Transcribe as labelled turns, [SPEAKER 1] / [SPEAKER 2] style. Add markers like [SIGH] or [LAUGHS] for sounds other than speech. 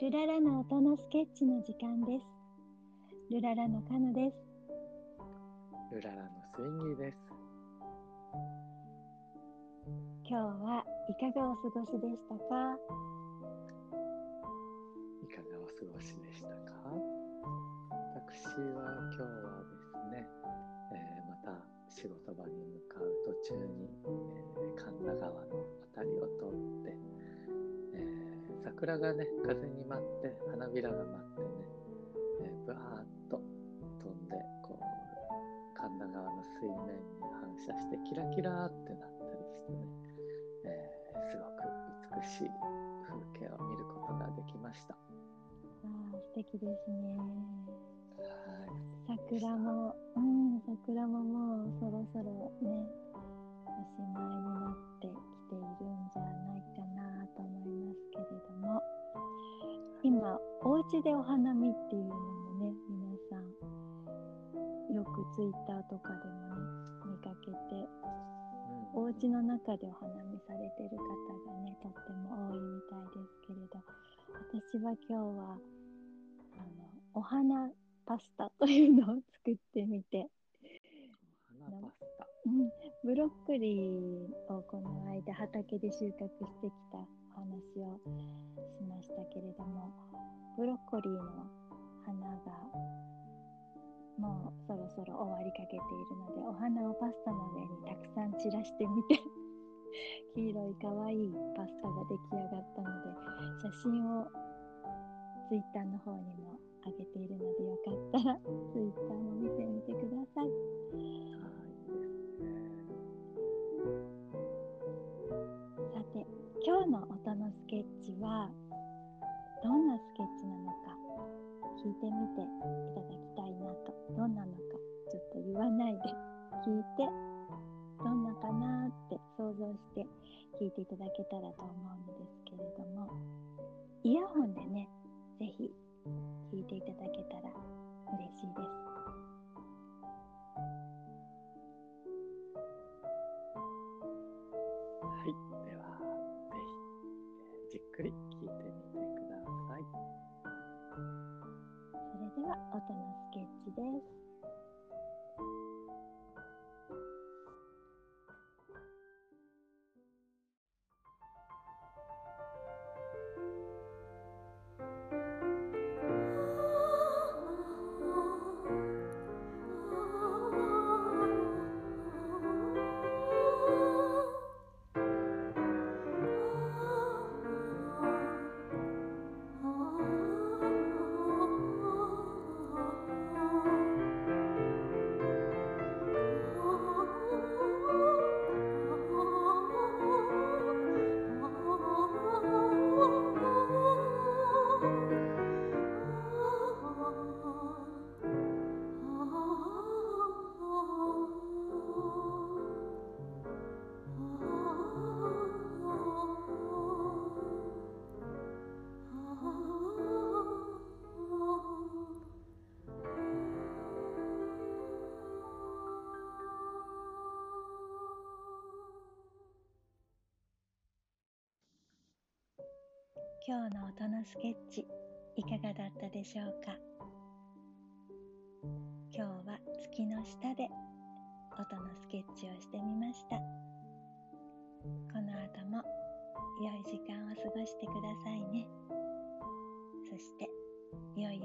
[SPEAKER 1] ルララの音のスケッチの時間です。ルララのカノです。
[SPEAKER 2] ルララのスインギーです。
[SPEAKER 1] 今日はいかがお過ごしでしたか？
[SPEAKER 2] いかがお過ごしでしたか？私は今日はですね、えーまた仕事場に向かう途中に、えー神田川の渡りを通っ桜がね、風に舞って、花びらが舞ってね、えわーっと飛んで、こう、神田川の水面に反射して、キラキラーってなったりしてね、えーすごく美しい風景を見ることができました。
[SPEAKER 1] あー素敵ですね。
[SPEAKER 2] はい。
[SPEAKER 1] 桜も、うん、桜ももうそろそろね、お家でお花見っていうのもね、皆さん、よくツイッターとかでもね、見かけて、お家の中でお花見されてる方がね、とっても多いみたいですけれど、私は今日は、あの、お花パスタというのを作ってみて、
[SPEAKER 2] 花パスタ。
[SPEAKER 1] うん、ブロッコリーをこの間畑で収穫してきたお話をしましたけれどもブロッコリーの花がもうそろそろ終わりかけているのでお花をパスタの上にたくさん散らしてみて [LAUGHS] 黄色い可愛いいパスタが出来上がったので写真をツイッターの方にも上げているのでよかったらツイ今日の音のスケッチはどんなスケッチなのか聞いてみていただきたいなと。どんなのかちょっと言わないで。聞いてどんなかなって想像して聞いていただけたらと思うのですけれども。イヤホンでねぜひ聞いていただけたら嬉しいです。
[SPEAKER 2] はい。じっくり聞いてみてください。
[SPEAKER 1] それでは音のスケッチです今日の音のスケッチいかがだったでしょうか？今日は月の下で音のスケッチをしてみました。この後も良い時間を過ごしてくださいね。そして良い